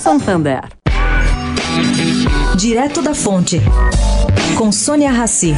Santander. Direto da Fonte, com Sônia Rassi.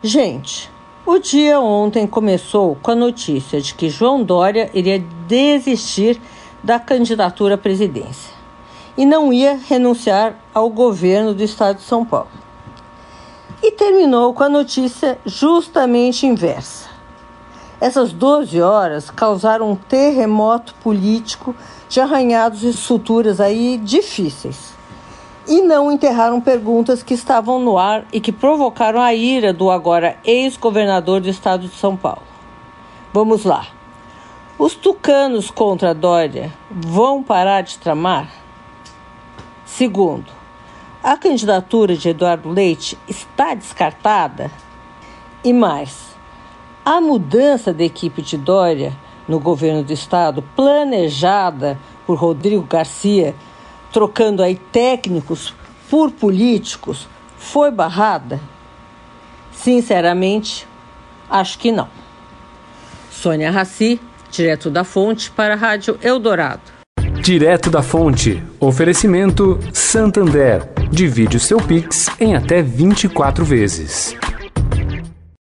Gente, o dia ontem começou com a notícia de que João Dória iria desistir da candidatura à presidência e não ia renunciar ao governo do estado de São Paulo. E terminou com a notícia justamente inversa. Essas 12 horas causaram um terremoto político de arranhados e suturas aí difíceis. E não enterraram perguntas que estavam no ar e que provocaram a ira do agora ex-governador do estado de São Paulo. Vamos lá. Os tucanos contra Dória vão parar de tramar? Segundo, a candidatura de Eduardo Leite está descartada? E mais, a mudança da equipe de Dória no governo do estado, planejada por Rodrigo Garcia, trocando aí técnicos por políticos, foi barrada? Sinceramente, acho que não. Sônia Raci, direto da Fonte para a Rádio Eldorado. Direto da Fonte. Oferecimento Santander. Divide o seu Pix em até 24 vezes.